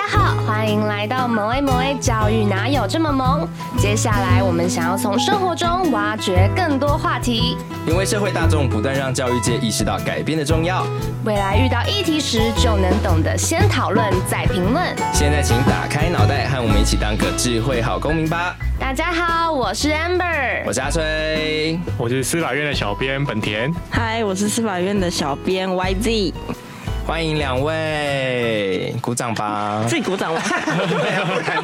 大家好，欢迎来到萌 A 萌 A 教育哪有这么萌？接下来我们想要从生活中挖掘更多话题，因为社会大众不断让教育界意识到改变的重要。未来遇到议题时，就能懂得先讨论再评论。现在请打开脑袋，和我们一起当个智慧好公民吧。大家好，我是 Amber，我是阿崔，我是司法院的小编本田。嗨，我是司法院的小编 YZ。欢迎两位，鼓掌吧！自己鼓掌吧。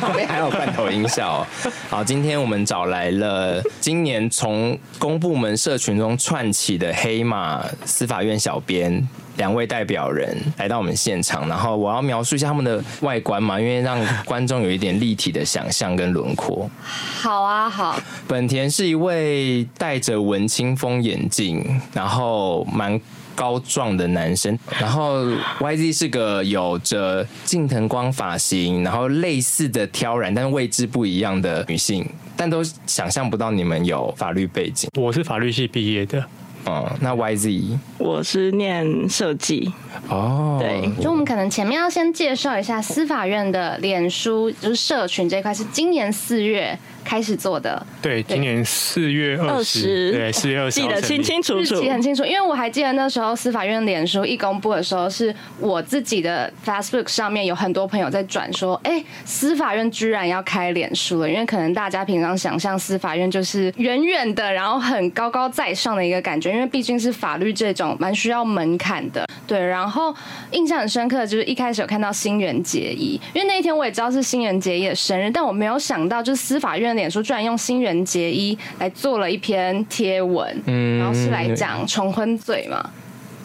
旁边还有罐头音效。好，今天我们找来了今年从公部门社群中串起的黑马司法院小编两位代表人来到我们现场，然后我要描述一下他们的外观嘛，因为让观众有一点立体的想象跟轮廓。好啊，好。本田是一位戴着文青风眼镜，然后蛮。高壮的男生，然后 YZ 是个有着近藤光发型，然后类似的挑染，但是位置不一样的女性，但都想象不到你们有法律背景。我是法律系毕业的，哦、嗯，那 YZ 我是念设计。哦，对，就我们可能前面要先介绍一下司法院的脸书，就是社群这一块是今年四月。开始做的，对，今年四月二十，对，四月二十，记得清清楚楚，记很清楚，因为我还记得那时候司法院脸书一公布的时候，是我自己的 Facebook 上面有很多朋友在转说，哎、欸，司法院居然要开脸书了，因为可能大家平常想象司法院就是远远的，然后很高高在上的一个感觉，因为毕竟是法律这种蛮需要门槛的，对。然后印象很深刻的就是一开始有看到新垣结衣，因为那一天我也知道是新垣结衣的生日，但我没有想到就是司法院。脸书居然用新人结衣来做了一篇贴文，嗯，然后是来讲重婚罪嘛。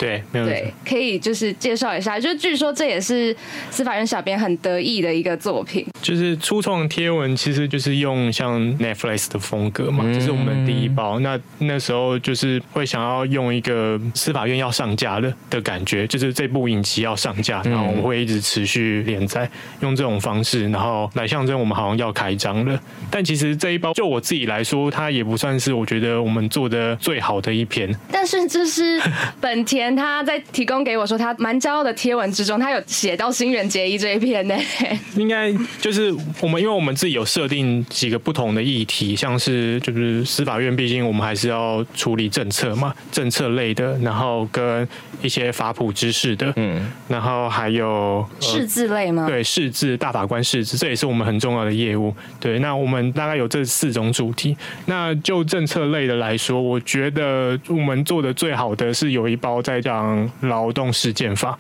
对，没有对，可以就是介绍一下，就据说这也是司法院小编很得意的一个作品。就是初创贴文，其实就是用像 Netflix 的风格嘛，这、嗯、是我们第一包。那那时候就是会想要用一个司法院要上架的的感觉，就是这部影集要上架，然后我们会一直持续连载，用这种方式，然后来象征我们好像要开张了。但其实这一包就我自己来说，它也不算是我觉得我们做的最好的一篇。但是这是本田。他在提供给我说，他蛮骄傲的贴文之中，他有写到新人结衣这一篇呢。应该就是我们，因为我们自己有设定几个不同的议题，像是就是司法院，毕竟我们还是要处理政策嘛，政策类的，然后跟一些法普知识的，嗯，然后还有释字类吗？对，释字大法官释字，这也是我们很重要的业务。对，那我们大概有这四种主题。那就政策类的来说，我觉得我们做的最好的是有一包在。讲劳动事件法，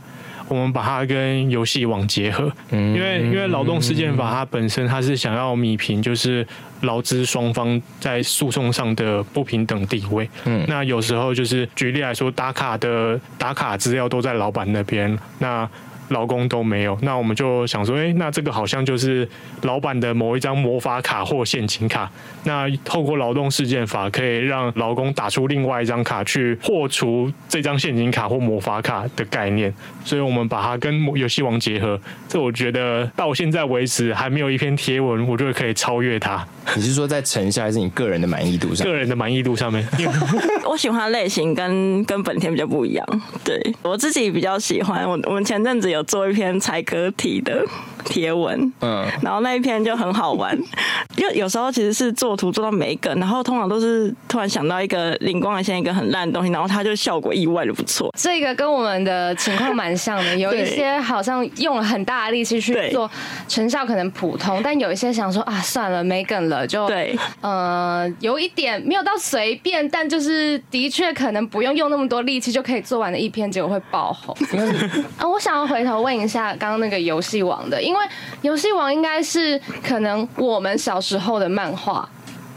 我们把它跟游戏网结合，因为因为劳动事件法它本身它是想要弭平就是劳资双方在诉讼上的不平等地位。嗯，那有时候就是举例来说，打卡的打卡资料都在老板那边，那。劳工都没有，那我们就想说，哎、欸，那这个好像就是老板的某一张魔法卡或陷阱卡。那透过劳动事件法，可以让劳工打出另外一张卡去破除这张陷阱卡或魔法卡的概念。所以我们把它跟游戏王结合。这我觉得到现在为止还没有一篇贴文，我觉得可以超越它。你是说在成效还是你个人的满意度上？个人的满意度上面，我喜欢类型跟跟本田比较不一样。对，我自己比较喜欢。我我们前阵子有。做一篇采歌题的。贴文，嗯，然后那一篇就很好玩，因为有时候其实是做图做到每一个，然后通常都是突然想到一个灵光一现一个很烂的东西，然后它就效果意外的不错。这个跟我们的情况蛮像的，有一些好像用了很大的力气去做，成效可能普通，但有一些想说啊，算了，没梗了，就对，呃，有一点没有到随便，但就是的确可能不用用那么多力气就可以做完的一篇，结果会爆红。啊，我想要回头。问一下，刚刚那个游戏王的，因为游戏王应该是可能我们小时候的漫画，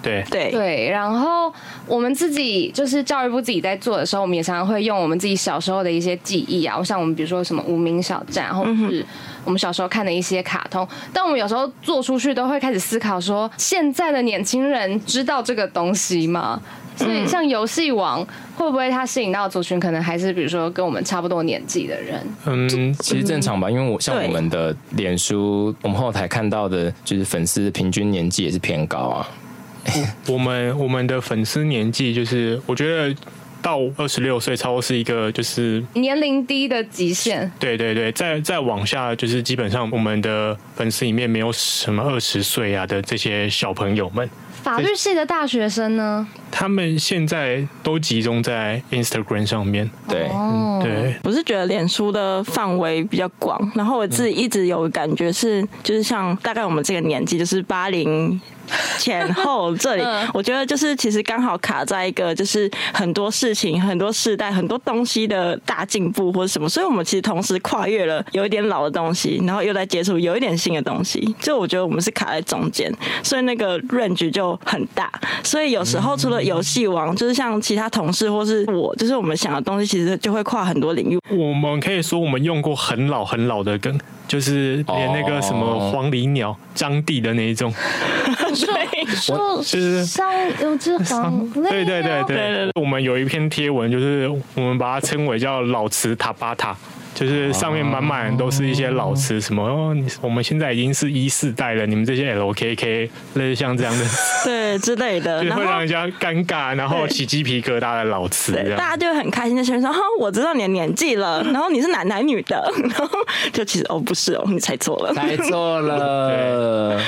对对对。然后我们自己就是教育部自己在做的时候，我们也常常会用我们自己小时候的一些记忆啊，像我们比如说什么无名小站，或者是我们小时候看的一些卡通。但我们有时候做出去都会开始思考说，现在的年轻人知道这个东西吗？所以，像游戏王会不会它吸引到族群，可能还是比如说跟我们差不多年纪的人？嗯，其实正常吧，因为我像我们的脸书，我们后台看到的就是粉丝平均年纪也是偏高啊。我们我们的粉丝年纪就是，我觉得到二十六岁，差不多是一个就是年龄低的极限。对对对，再再往下就是基本上我们的粉丝里面没有什么二十岁啊的这些小朋友们。法律系的大学生呢？他们现在都集中在 Instagram 上面。对，哦、对。我是觉得脸书的范围比较广，然后我自己一直有感觉是，就是像大概我们这个年纪，就是八零。前后这里，我觉得就是其实刚好卡在一个就是很多事情、很多世代、很多东西的大进步或者什么，所以我们其实同时跨越了有一点老的东西，然后又在接触有一点新的东西。就我觉得我们是卡在中间，所以那个 range 就很大。所以有时候除了游戏王，就是像其他同事或是我，就是我们想的东西，其实就会跨很多领域。我们可以说我们用过很老很老的梗。就是连那个什么黄鹂鸟、张帝的那一种，对，说就是上有只黄，对对对对，我们有一篇贴文，就是我们把它称为叫老词塔巴塔。就是上面满满都是一些老词，什么哦，我们现在已经是一四代了，你们这些 LKK 类似像这样的，对之类的，就会让人家尴尬，然后起鸡皮疙瘩的老词，大家就会很开心，的前面说哈，我知道你的年纪了，然后你是男男女的，然后就其实哦不是哦，你猜错了，猜错了，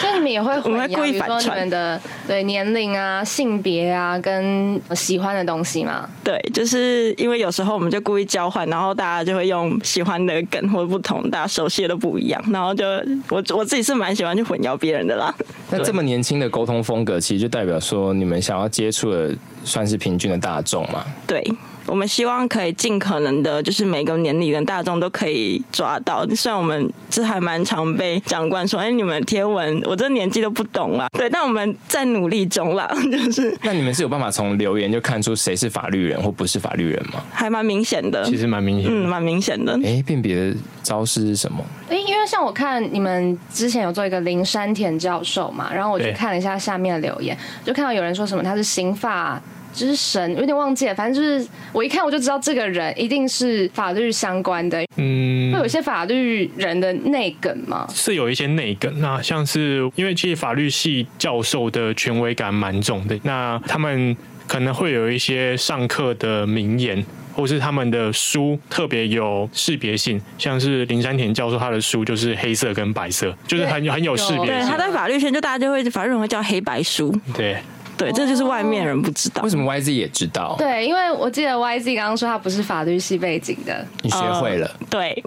所以你们也会，我们会故意反串。的，对年龄啊、性别啊跟喜欢的东西嘛，对，就是因为有时候我们就故意交换，然后大家就会。用喜欢的梗或者不同，大家熟悉的都不一样，然后就我我自己是蛮喜欢去混淆别人的啦。那这么年轻的沟通风格，其实就代表说你们想要接触的算是平均的大众嘛？对。我们希望可以尽可能的，就是每个年龄的大众都可以抓到。虽然我们这还蛮常被长官说：“哎，你们贴文，我这年纪都不懂啦。”对，但我们在努力中啦。就是，那你们是有办法从留言就看出谁是法律人或不是法律人吗？还蛮明显的，其实蛮明显，嗯，蛮明显的。哎，辨别的招式是什么？哎，因为像我看你们之前有做一个林山田教授嘛，然后我就看了一下下面的留言，就看到有人说什么他是刑法。之神有点忘记了，反正就是我一看我就知道这个人一定是法律相关的。嗯，会有一些法律人的内梗吗？是有一些内梗，那像是因为其实法律系教授的权威感蛮重的，那他们可能会有一些上课的名言，或是他们的书特别有识别性，像是林山田教授他的书就是黑色跟白色，就是很很有识别性。对，他在法律圈就大家就会法律人会叫黑白书。对。对，这就是外面人不知道。为什么 YZ 也知道？对，因为我记得 YZ 刚刚说他不是法律系背景的，你学会了。呃、对，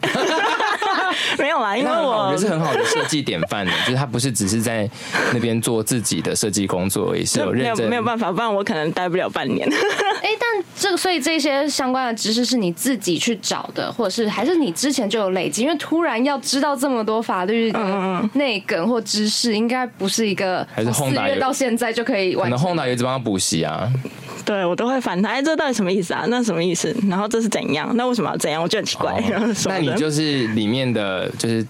没有啦，因为我我觉得是很好的设计典范的，就是他不是只是在那边做自己的设计工作而已，是有认真。没有办法，不然我可能待不了半年。哎，但这个所以这些相关的知识是你自己去找的，或者是还是你之前就有累积？因为突然要知道这么多法律的内梗或知识，应该不是一个还是四月到现在就可以完。后来一直帮他补习啊，对我都会反他，哎，这到底什么意思啊？那什么意思？然后这是怎样？那为什么要怎样？我觉得很奇怪。哦、那你就是里面的就是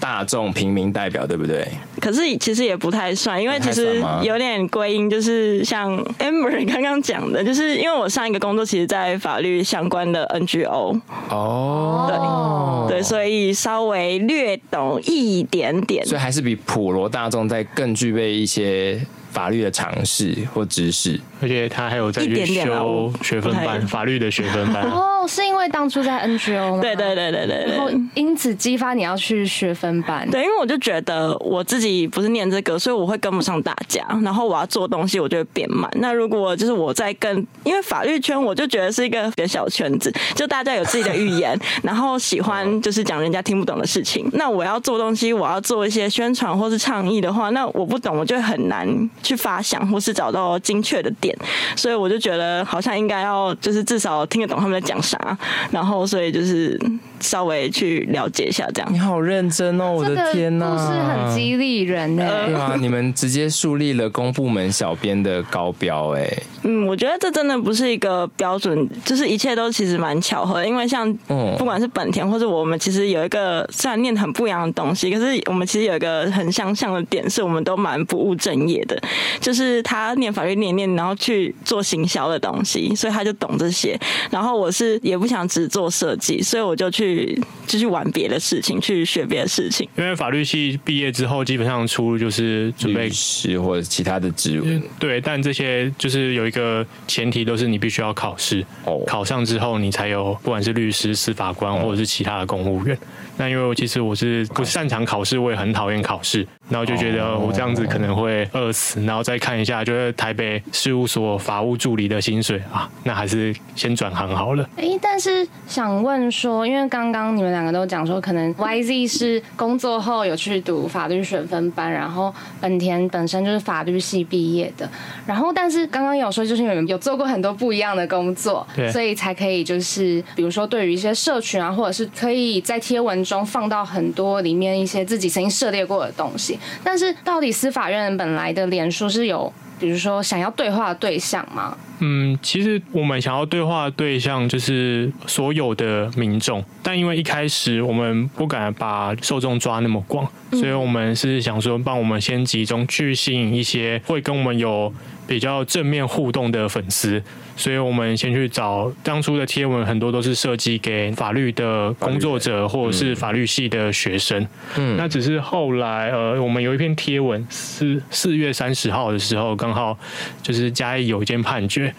大众平民代表，对不对？可是其实也不太算，因为其实有点归因，就是像 Amber 刚刚讲的，就是因为我上一个工作其实，在法律相关的 NGO 哦，对对，所以稍微略懂一点点，所以还是比普罗大众在更具备一些。法律的常识或知识，而且他还有在修学分班，法律的学分班。哦，是因为当初在 NGO 吗？对对对对对，然后因此激发你要去学分班。对，因为我就觉得我自己不是念这个，所以我会跟不上大家。然后我要做东西，我就会变慢。那如果就是我在跟，因为法律圈，我就觉得是一个比较小圈子，就大家有自己的语言，然后喜欢就是讲人家听不懂的事情。那我要做东西，我要做一些宣传或是倡议的话，那我不懂，我就很难。去发想或是找到精确的点，所以我就觉得好像应该要就是至少听得懂他们在讲啥，然后所以就是稍微去了解一下这样。你好认真哦，我的天呐，故事很激励人呢。对啊，你们直接树立了公部门小编的高标哎。嗯，我觉得这真的不是一个标准，就是一切都其实蛮巧合，因为像不管是本田或者我们，其实有一个虽然念很不一样的东西，可是我们其实有一个很相像的点，是我们都蛮不务正业的。就是他念法律念念，然后去做行销的东西，所以他就懂这些。然后我是也不想只做设计，所以我就去就去玩别的事情，去学别的事情。因为法律系毕业之后，基本上出路就是准备律师或者其他的职务。对，但这些就是有一个前提，都是你必须要考试，哦，考上之后你才有，不管是律师、司法官或者是其他的公务员。那因为我其实我是不擅长考试，我也很讨厌考试，然后就觉得我这样子可能会饿死，然后再看一下，就是台北事务所法务助理的薪水啊，那还是先转行好了。哎，但是想问说，因为刚刚你们两个都讲说，可能 YZ 是工作后有去读法律学分班，然后本田本身就是法律系毕业的，然后但是刚刚有说，就是你们有做过很多不一样的工作，对，所以才可以就是比如说对于一些社群啊，或者是可以在贴文中放到很多里面一些自己曾经涉猎过的东西，但是到底司法院本来的脸书是有，比如说想要对话的对象吗？嗯，其实我们想要对话的对象就是所有的民众，但因为一开始我们不敢把受众抓那么广，所以我们是想说，帮我们先集中去吸引一些会跟我们有比较正面互动的粉丝，所以我们先去找当初的贴文，很多都是设计给法律的工作者或者是法律系的学生。嗯，那只是后来呃，我们有一篇贴文，是四月三十号的时候，刚好就是嘉义有一件判决。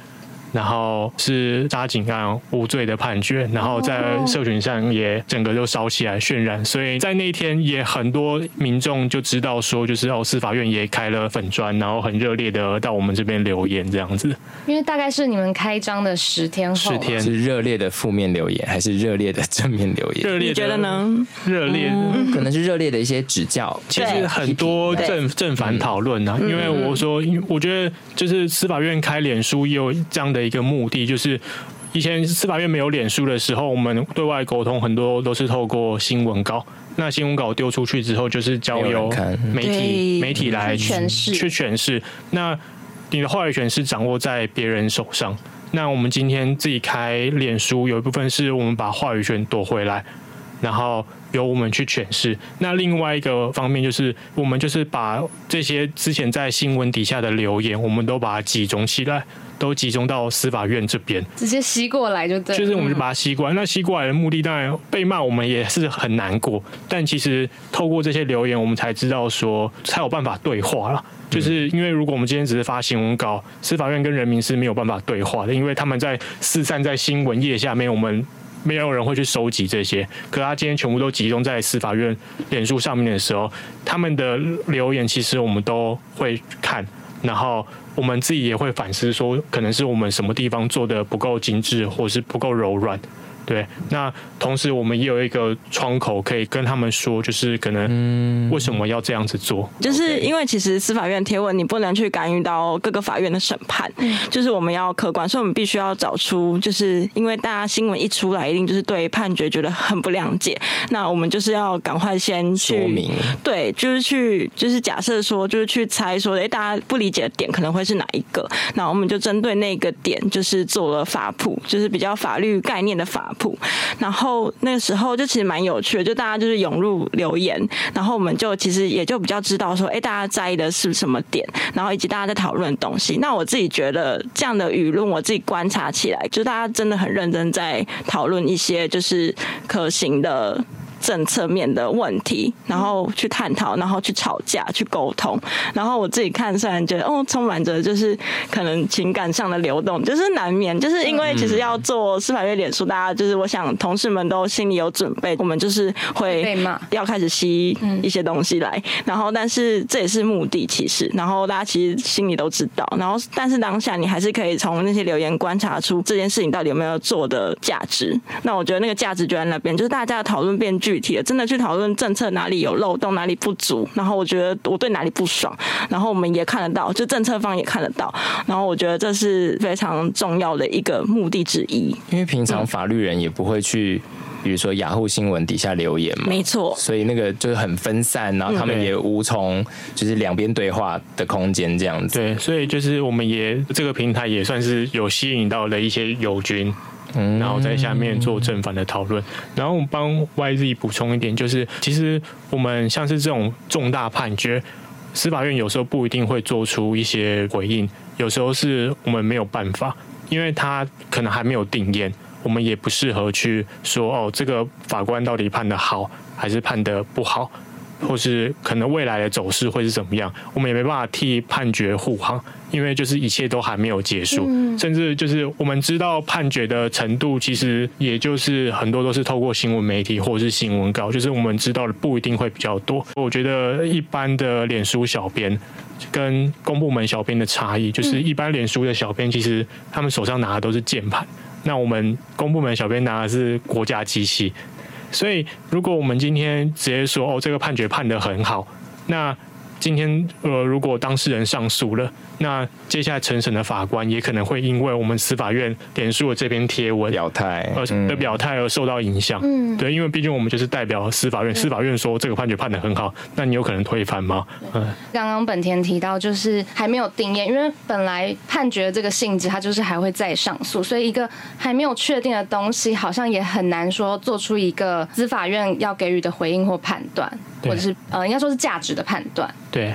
然后是杀警案无罪的判决，然后在社群上也整个就烧起来渲染，所以在那一天也很多民众就知道说，就是哦，司法院也开了粉砖，然后很热烈的到我们这边留言这样子。因为大概是你们开张的十天后，十天是热烈的负面留言，还是热烈的正面留言？热烈的，觉得呢？热烈的，嗯，可能是热烈的一些指教。其实很多正正反讨论啊，因为我说，我觉得就是司法院开脸书也有这样的。一个目的就是，以前司法院没有脸书的时候，我们对外沟通很多都是透过新闻稿。那新闻稿丢出去之后，就是交由媒体媒体来诠释去诠释。那你的话语权是掌握在别人手上。那我们今天自己开脸书，有一部分是我们把话语权夺回来，然后由我们去诠释。那另外一个方面就是，我们就是把这些之前在新闻底下的留言，我们都把它集中起来。都集中到司法院这边，直接吸过来就对。就是我们就把它吸过来。那吸过来的目的，当然被骂，我们也是很难过。但其实透过这些留言，我们才知道说，才有办法对话了。就是因为如果我们今天只是发新闻稿，司法院跟人民是没有办法对话的，因为他们在四散在新闻页下面，我们没有人会去收集这些。可他今天全部都集中在司法院脸书上面的时候，他们的留言其实我们都会看，然后。我们自己也会反思，说可能是我们什么地方做的不够精致，或是不够柔软。对，那同时我们也有一个窗口可以跟他们说，就是可能为什么要这样子做？就是因为其实司法院贴文你不能去干预到各个法院的审判，就是我们要客观，所以我们必须要找出，就是因为大家新闻一出来，一定就是对判决觉得很不谅解，那我们就是要赶快先去说明，对，就是去就是假设说，就是去猜说，哎，大家不理解的点可能会是哪一个？那我们就针对那个点，就是做了法普，就是比较法律概念的法。然后那个时候就其实蛮有趣的，就大家就是涌入留言，然后我们就其实也就比较知道说，哎，大家在意的是什么点，然后以及大家在讨论的东西。那我自己觉得这样的舆论，我自己观察起来，就大家真的很认真在讨论一些就是可行的。政策面的问题，然后去探讨，然后去吵架，去沟通。然后我自己看，虽然觉得哦，充满着就是可能情感上的流动，就是难免，就是因为其实要做司法院脸书，大家就是我想同事们都心里有准备，我们就是会要开始吸一些东西来。然后，但是这也是目的，其实，然后大家其实心里都知道。然后，但是当下你还是可以从那些留言观察出这件事情到底有没有做的价值。那我觉得那个价值就在那边，就是大家的讨论变剧具体的，真的去讨论政策哪里有漏洞，哪里不足，然后我觉得我对哪里不爽，然后我们也看得到，就政策方也看得到，然后我觉得这是非常重要的一个目的之一。因为平常法律人也不会去，比如说雅虎新闻底下留言嘛，没错，所以那个就是很分散，然后他们也无从就是两边对话的空间这样子。对，所以就是我们也这个平台也算是有吸引到了一些友军。嗯，然后在下面做正反的讨论，然后我帮 YZ 补充一点，就是其实我们像是这种重大判决，司法院有时候不一定会做出一些回应，有时候是我们没有办法，因为他可能还没有定谳，我们也不适合去说哦，这个法官到底判得好还是判得不好。或是可能未来的走势会是怎么样，我们也没办法替判决护航，因为就是一切都还没有结束，嗯、甚至就是我们知道判决的程度，其实也就是很多都是透过新闻媒体或者是新闻稿，就是我们知道的不一定会比较多。我觉得一般的脸书小编跟公部门小编的差异，就是一般脸书的小编其实他们手上拿的都是键盘，那我们公部门小编拿的是国家机器。所以，如果我们今天直接说哦，这个判决判得很好，那今天呃，如果当事人上诉了。那接下来成审的法官也可能会因为我们司法院脸书的这篇贴文表态而的表态而受到影响。嗯，对，因为毕竟我们就是代表司法院，司法院说这个判决判的很好，那你有可能推翻吗？嗯。刚刚本田提到就是还没有定谳，因为本来判决这个性质，它就是还会再上诉，所以一个还没有确定的东西，好像也很难说做出一个司法院要给予的回应或判断，或者是呃，应该说是价值的判断。对。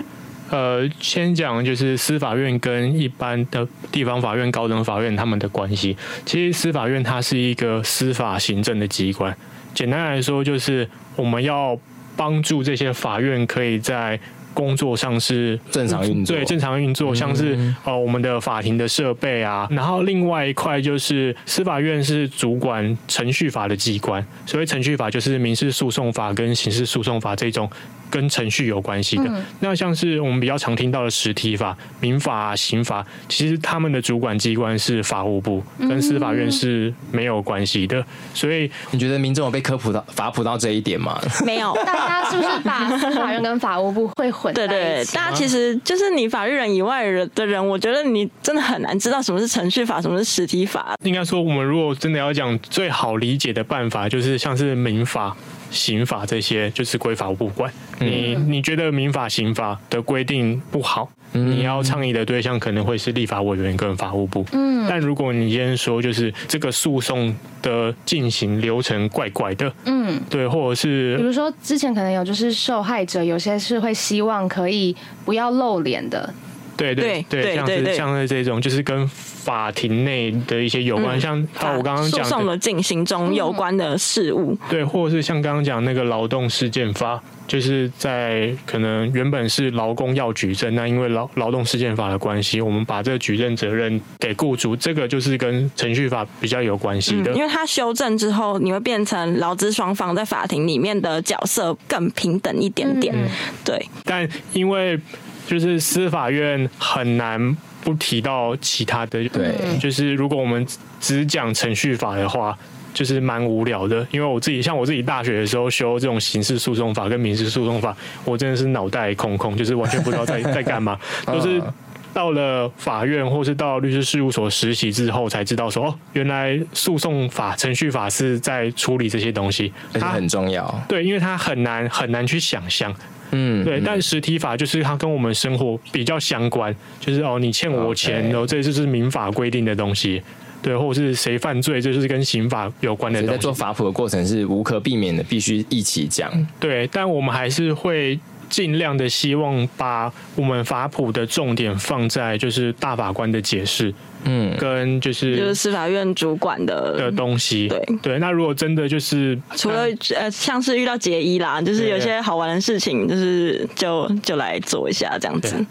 呃，先讲就是司法院跟一般的地方法院、高等法院他们的关系。其实司法院它是一个司法行政的机关，简单来说就是我们要帮助这些法院可以在工作上是正常运作，对，正常运作，像是呃我们的法庭的设备啊，然后另外一块就是司法院是主管程序法的机关，所谓程序法就是民事诉讼法跟刑事诉讼法这种跟程序有关系的。那像是我们比较常听到的实体法、民法啊、刑法，其实他们的主管机关是法务部，跟司法院是没有关系的。所以你觉得民众有被科普到法普到这一点吗？没有，大家是不是把司法院跟法务部会混？对对，大家其实就是你法律人以外的人，我觉得你真的很难知道什么是程序法，什么是实体法。应该说，我们如果真的要讲最好理解的办法，就是像是民法。刑法这些就是归法务部管。你你觉得民法、刑法的规定不好，你要倡议的对象可能会是立法委员跟法务部。嗯，但如果你今天说就是这个诉讼的进行流程怪怪的，嗯，对，或者是比如说之前可能有就是受害者有些是会希望可以不要露脸的。对对对，像是像是这种，就是跟法庭内的一些有关，像我刚刚讲诉讼的进行中有关的事物，对，或者是像刚刚讲那个劳动事件法，就是在可能原本是劳工要举证，那因为劳劳动事件法的关系，我们把这个举证责任给雇主，这个就是跟程序法比较有关系的，因为它修正之后，你会变成劳资双方在法庭里面的角色更平等一点点，对，但因为。就是司法院很难不提到其他的，对，就是如果我们只讲程序法的话，就是蛮无聊的。因为我自己像我自己大学的时候修这种刑事诉讼法跟民事诉讼法，我真的是脑袋空空，就是完全不知道在在干嘛。都是到了法院或是到律师事务所实习之后，才知道说哦，原来诉讼法、程序法是在处理这些东西，它很重要。对，因为它很难很难去想象。嗯，对，但实体法就是它跟我们生活比较相关，就是哦，你欠我钱，然后这就是民法规定的东西，对，或者是谁犯罪，这就是跟刑法有关的东西。在做法普的过程是无可避免的，必须一起讲。对，但我们还是会。尽量的希望把我们法普的重点放在就是大法官的解释，嗯，跟就是就是司法院主管的的东西，对对。那如果真的就是除了呃像是遇到结衣啦，就是有些好玩的事情，就是就就来做一下这样子。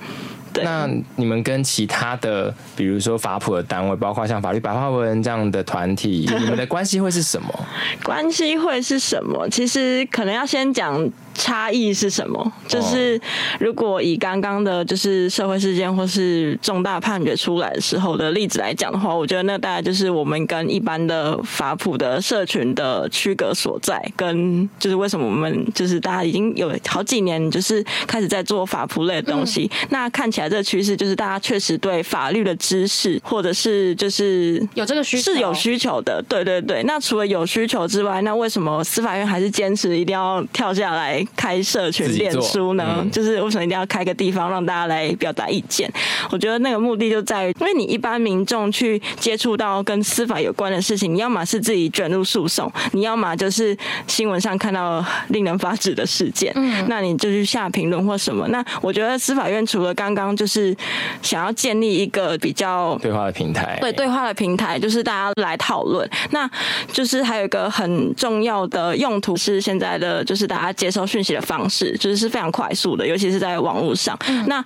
那你们跟其他的，比如说法普的单位，包括像法律白话文这样的团体，你们的关系会是什么？关系会是什么？其实可能要先讲差异是什么。就是如果以刚刚的，就是社会事件或是重大判决出来的时候的例子来讲的话，我觉得那大概就是我们跟一般的法普的社群的区隔所在，跟就是为什么我们就是大家已经有好几年就是开始在做法普类的东西，嗯、那看起来。这个趋势就是大家确实对法律的知识，或者是就是有这个需求，是有需求的。对对对。那除了有需求之外，那为什么司法院还是坚持一定要跳下来开社群脸书呢？嗯、就是为什么一定要开个地方让大家来表达意见？我觉得那个目的就在于，因为你一般民众去接触到跟司法有关的事情，你要么是自己卷入诉讼，你要么就是新闻上看到令人发指的事件，嗯，那你就去下评论或什么。那我觉得司法院除了刚刚。就是想要建立一个比较对话的平台，对对话的平台，就是大家来讨论。那就是还有一个很重要的用途是现在的，就是大家接收讯讯息的方式，就是是非常快速的，尤其是在网络上。嗯、那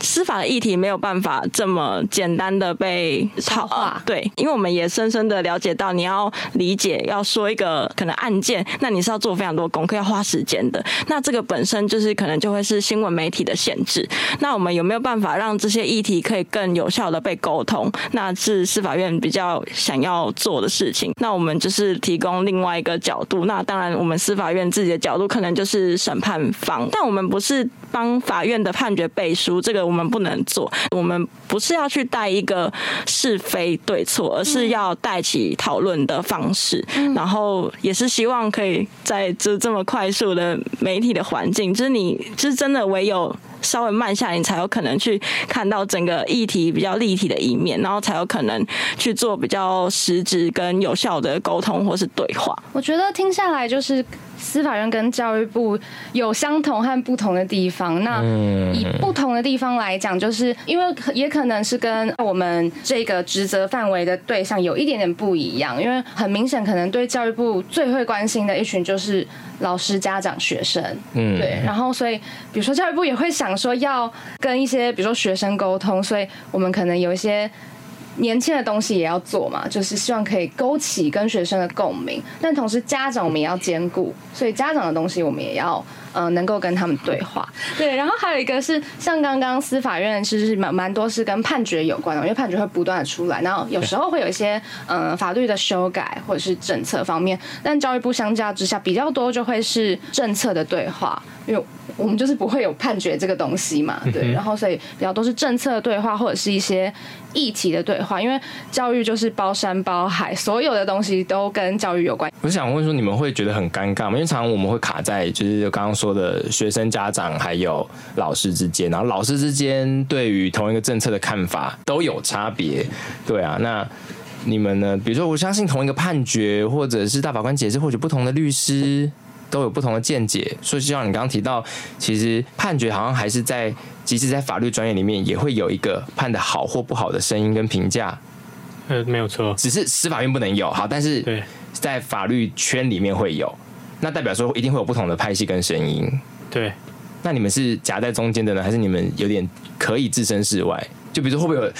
司法的议题没有办法这么简单的被套话，对，因为我们也深深的了解到，你要理解要说一个可能案件，那你是要做非常多功课，要花时间的。那这个本身就是可能就会是新闻媒体的限制。那我们有没有办法让这些议题可以更有效的被沟通？那是司法院比较想要做的事情。那我们就是提供另外一个角度。那当然，我们司法院自己的角度可能就是审判方，但我们不是帮法院的判决背书，这个我们不能做。我们不是要去带一个是非对错，而是要带起讨论的方式。然后也是希望可以在这这么快速的媒体的环境，就是你，就是真的唯有。稍微慢下来，你才有可能去看到整个议题比较立体的一面，然后才有可能去做比较实质跟有效的沟通或是对话。我觉得听下来就是。司法院跟教育部有相同和不同的地方。那以不同的地方来讲，就是因为也可能是跟我们这个职责范围的对象有一点点不一样。因为很明显，可能对教育部最会关心的一群就是老师、家长、学生。嗯，对。然后，所以比如说教育部也会想说要跟一些比如说学生沟通，所以我们可能有一些。年轻的东西也要做嘛，就是希望可以勾起跟学生的共鸣，但同时家长我们也要兼顾，所以家长的东西我们也要呃能够跟他们对话。对，然后还有一个是像刚刚司法院其实是蛮蛮多是跟判决有关的，因为判决会不断的出来，然后有时候会有一些呃法律的修改或者是政策方面，但教育部相较之下比较多就会是政策的对话，因为我们就是不会有判决这个东西嘛，对，然后所以比较多是政策对话或者是一些。议题的对话，因为教育就是包山包海，所有的东西都跟教育有关。我想问说，你们会觉得很尴尬吗？因为常常我们会卡在就是刚刚说的学生、家长还有老师之间，然后老师之间对于同一个政策的看法都有差别。对啊，那你们呢？比如说，我相信同一个判决，或者是大法官解释，或者不同的律师。都有不同的见解，所以就像你刚刚提到，其实判决好像还是在，即使在法律专业里面，也会有一个判的好或不好的声音跟评价。呃，没有错，只是司法院不能有，好，但是对在法律圈里面会有，那代表说一定会有不同的派系跟声音。对，那你们是夹在中间的呢，还是你们有点可以置身事外？就比如说会不会有，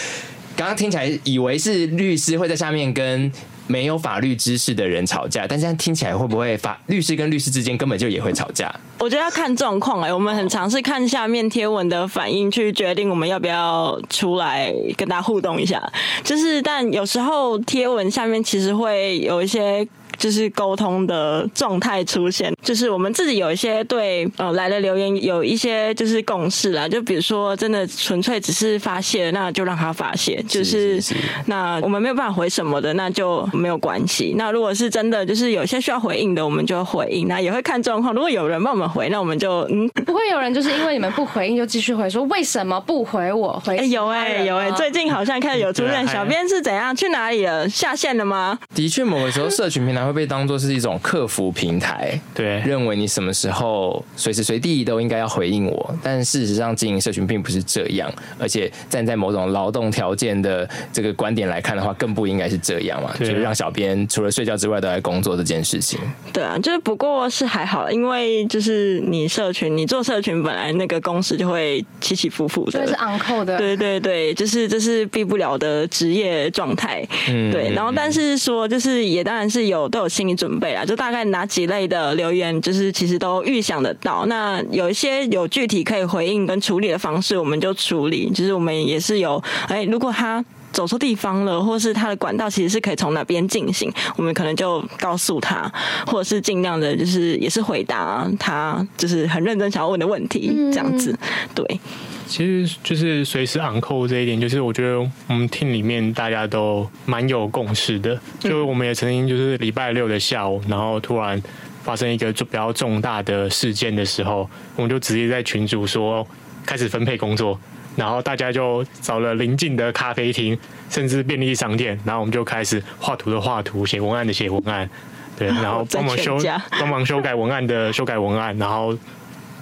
刚刚听起来以为是律师会在下面跟。没有法律知识的人吵架，但这样听起来会不会法律师跟律师之间根本就也会吵架？我觉得要看状况哎，我们很尝试看下面贴文的反应，去决定我们要不要出来跟大家互动一下。就是，但有时候贴文下面其实会有一些。就是沟通的状态出现，就是我们自己有一些对呃来的留言有一些就是共识啦，就比如说真的纯粹只是发泄，那就让他发泄，就是，是，是那我们没有办法回什么的，那就没有关系。那如果是真的就是有些需要回应的，我们就回应，那也会看状况。如果有人帮我们回，那我们就嗯，不会有人就是因为你们不回应就继续回说为什么不回我回？哎有哎、欸、有哎、欸，最近好像开始有出现，小编是怎样去哪里了？下线了吗？的确，某个时候社群平台会。会被当做是一种客服平台，对，认为你什么时候随时随地都应该要回应我，但事实上经营社群并不是这样，而且站在某种劳动条件的这个观点来看的话，更不应该是这样嘛，就是让小编除了睡觉之外都在工作这件事情。对啊，就是不过是还好，因为就是你社群，你做社群本来那个工时就会起起伏伏的，这是 on call 的，对对对，就是这是避不了的职业状态，嗯，对，然后但是说就是也当然是有都。有心理准备啊，就大概哪几类的留言，就是其实都预想得到。那有一些有具体可以回应跟处理的方式，我们就处理。就是我们也是有，哎，如果他走错地方了，或是他的管道其实是可以从哪边进行，我们可能就告诉他，或者是尽量的，就是也是回答他，就是很认真想要问的问题，这样子，对。其实就是随时 on call 这一点，就是我觉得我们 team 里面大家都蛮有共识的。就我们也曾经就是礼拜六的下午，然后突然发生一个比较重大的事件的时候，我们就直接在群组说开始分配工作，然后大家就找了邻近的咖啡厅，甚至便利商店，然后我们就开始画图的画图，写文案的写文案，对，然后帮忙修帮忙修改文案的修改文案，然后。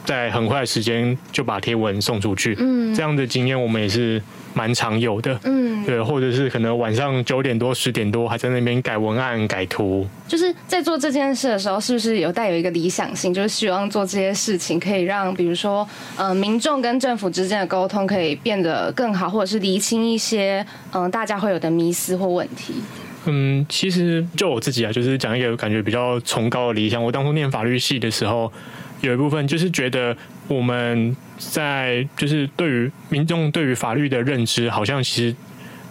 在很快的时间就把贴文送出去。嗯，这样的经验我们也是蛮常有的。嗯，对，或者是可能晚上九点多、十点多还在那边改文案、改图。就是在做这件事的时候，是不是有带有一个理想性，就是希望做这些事情可以让，比如说，呃，民众跟政府之间的沟通可以变得更好，或者是厘清一些嗯、呃、大家会有的迷思或问题。嗯，其实就我自己啊，就是讲一个感觉比较崇高的理想。我当初念法律系的时候，有一部分就是觉得我们在就是对于民众对于法律的认知，好像其实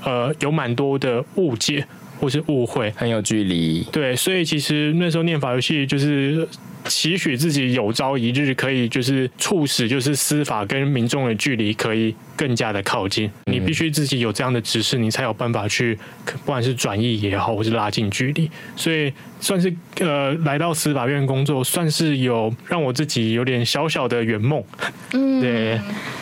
呃有蛮多的误解或是误会，很有距离。对，所以其实那时候念法游戏就是。期许自己有朝一日可以就是促使就是司法跟民众的距离可以更加的靠近。你必须自己有这样的指示，你才有办法去，不管是转移也好，或是拉近距离。所以算是呃来到司法院工作，算是有让我自己有点小小的圆梦。嗯，对。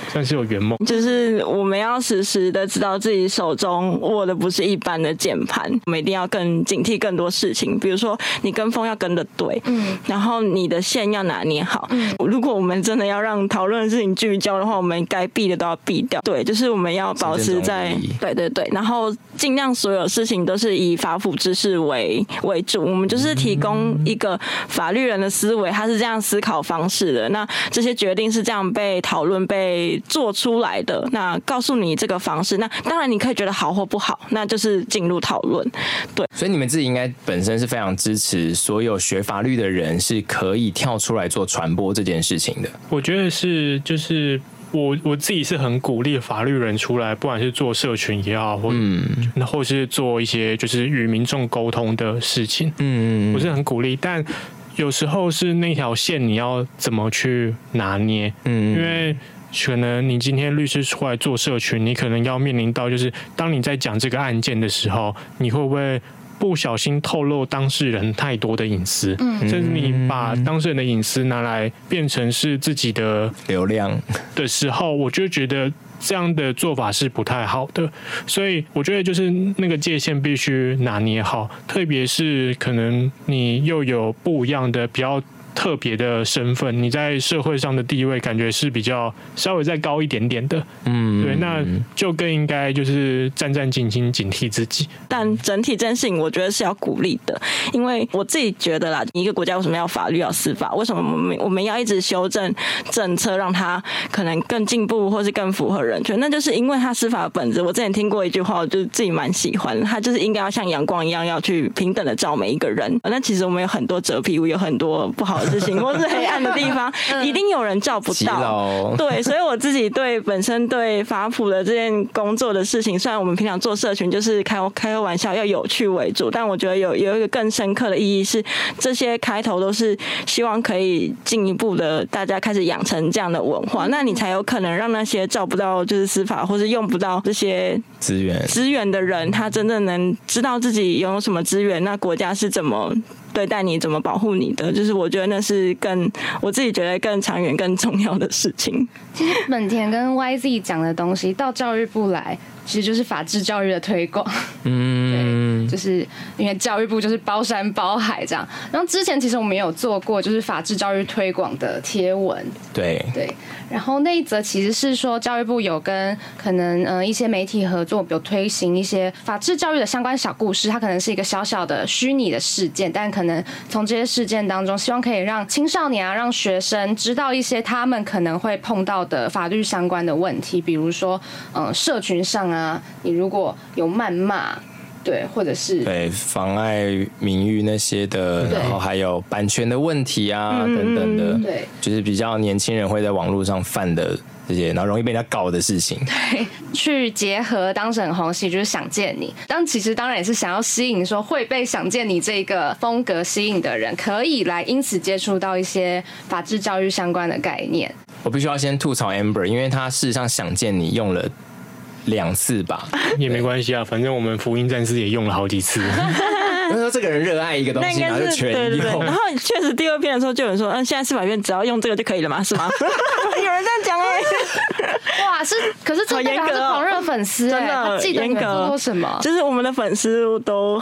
算是有圆梦，就是我们要时时的知道自己手中握的不是一般的键盘，我们一定要更警惕更多事情。比如说，你跟风要跟的对，嗯，然后你的线要拿捏好。嗯，如果我们真的要让讨论的事情聚焦的话，我们该避的都要避掉。对，就是我们要保持在对对对，然后尽量所有事情都是以法府知识为为主。我们就是提供一个法律人的思维，他是这样思考方式的。那这些决定是这样被讨论被。做出来的，那告诉你这个方式，那当然你可以觉得好或不好，那就是进入讨论。对，所以你们自己应该本身是非常支持所有学法律的人是可以跳出来做传播这件事情的。我觉得是，就是我我自己是很鼓励法律人出来，不管是做社群也好，或嗯，或是做一些就是与民众沟通的事情，嗯，我是很鼓励，但有时候是那条线你要怎么去拿捏，嗯，因为。可能你今天律师出来做社群，你可能要面临到就是，当你在讲这个案件的时候，你会不会不小心透露当事人太多的隐私？嗯，甚至你把当事人的隐私拿来变成是自己的流量的时候，我就觉得这样的做法是不太好的。所以我觉得就是那个界限必须拿捏好，特别是可能你又有不一样的比较。特别的身份，你在社会上的地位感觉是比较稍微再高一点点的，嗯，对，那就更应该就是战战兢兢，警惕自己。但整体这件事情，我觉得是要鼓励的，因为我自己觉得啦，一个国家为什么要法律要司法？为什么我们我们要一直修正政策，让它可能更进步，或是更符合人权？那就是因为它司法的本质。我之前听过一句话，我就自己蛮喜欢，它就是应该要像阳光一样，要去平等的照每一个人。那其实我们有很多责屁，有很多不好的。事情或是黑暗的地方，一定有人照不到。对，所以我自己对本身对法普的这件工作的事情，虽然我们平常做社群就是开开个玩笑，要有趣为主，但我觉得有有一个更深刻的意义是，这些开头都是希望可以进一步的，大家开始养成这样的文化，那你才有可能让那些照不到就是司法或是用不到这些资源资源的人，他真正能知道自己拥有什么资源，那国家是怎么。对待你怎么保护你的，就是我觉得那是更我自己觉得更长远、更重要的事情。其实本田跟 YZ 讲的东西到教育部来，其实就是法治教育的推广。嗯，对，就是因为教育部就是包山包海这样。然后之前其实我们也有做过就是法治教育推广的贴文。对对。然后那一则其实是说教育部有跟可能呃一些媒体合作，有推行一些法治教育的相关小故事。它可能是一个小小的虚拟的事件，但可能从这些事件当中，希望可以让青少年啊，让学生知道一些他们可能会碰到的法律相关的问题，比如说呃社群上啊，你如果有谩骂。对，或者是对妨碍名誉那些的，然后还有版权的问题啊等等的，对，就是比较年轻人会在网络上犯的这些，然后容易被人家告的事情。对，去结合当时很红戏，就是想见你，但其实当然也是想要吸引说会被想见你这个风格吸引的人，可以来因此接触到一些法治教育相关的概念。我必须要先吐槽 Amber，因为他事实上想见你用了。两次吧，也没关系啊，反正我们福音战士也用了好几次。他说这个人热爱一个东西，然后就全用。然后确实第二遍的时候就有人说，嗯，现在司法院只要用这个就可以了嘛？是吗？有人这样讲哎、欸，哇，是，可是这个是狂热粉丝、欸，真的，记得你们做过什么？就是我们的粉丝都。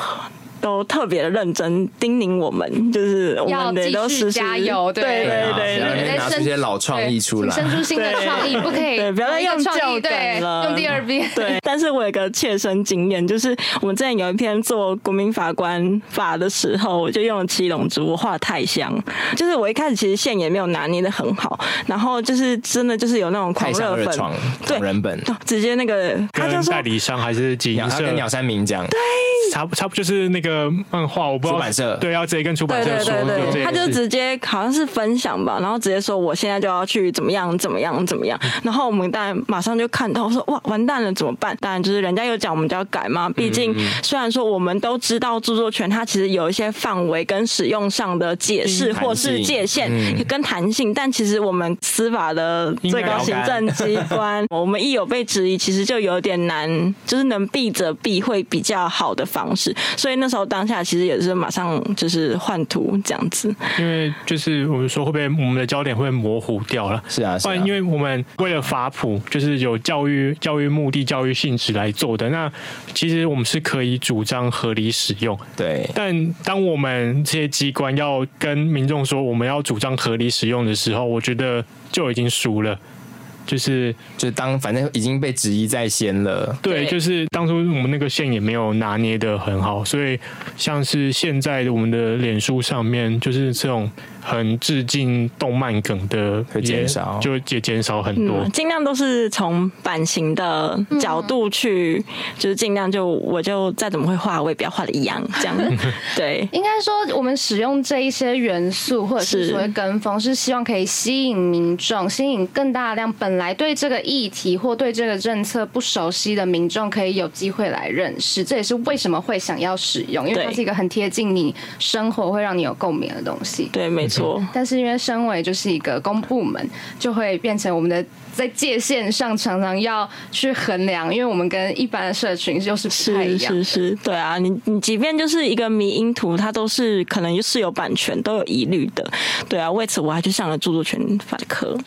都特别的认真叮咛我们，就是我们得都时时加油，对。对对，拿出一些老创意出来，生出新的创意，不可以，对，不要再用旧梗了，用第二遍。对，但是我有一个切身经验，就是我们之前有一篇做国民法官法的时候，我就用了七龙珠，我画的太像，就是我一开始其实线也没有拿捏的很好，然后就是真的就是有那种狂热粉，对，人本，直接那个他就说代理商还是几鸟，他跟鸟山明讲，对，差不差不就是那个漫画，我不知道出版社，对，要直接跟出版社说，对对对，他就直接好像是分享吧，然后直接说我现在就要去怎么样怎么样怎么样，然后我们当然马上就看到说哇完蛋了怎么办？当然就是人家有讲我们就要改嘛，毕竟虽然说我们都知道著作权它其实有一些范围跟使用上的解释或是界限跟弹性，但其实我们司法的最高行政机关，我们一有被质疑，其实就有点难，就是能避则避会比较好的方式。所以那时候当下其实也是马上就是换图这样子，因为就是我们说会不会我们的焦点会模糊掉了？是啊，是啊，因为我们为了法普，就是有教育教育目的、教育性质来做的。那其实我们是可以主张合理使用，对。但当我们这些机关要跟民众说我们要主张合理使用的时候，我觉得就已经输了。就是，就当反正已经被质疑在先了。对，就是当初我们那个线也没有拿捏的很好，所以像是现在的我们的脸书上面，就是这种。很致敬动漫梗的会减少，就也减少很多。尽、嗯、量都是从版型的角度去，嗯、就是尽量就我就再怎么会画，我也不要画的一样，这样。对，应该说我们使用这一些元素或者是所谓跟风，是希望可以吸引民众，吸引更大量本来对这个议题或对这个政策不熟悉的民众，可以有机会来认识。这也是为什么会想要使用，因为它是一个很贴近你生活，会让你有共鸣的东西。对，没错。但是因为身为就是一个公部门，就会变成我们的在界限上常常要去衡量，因为我们跟一般的社群就是不太一样。是是是，对啊，你你即便就是一个迷因图，它都是可能是有版权都有疑虑的。对啊，为此我还去上了著作权法的课。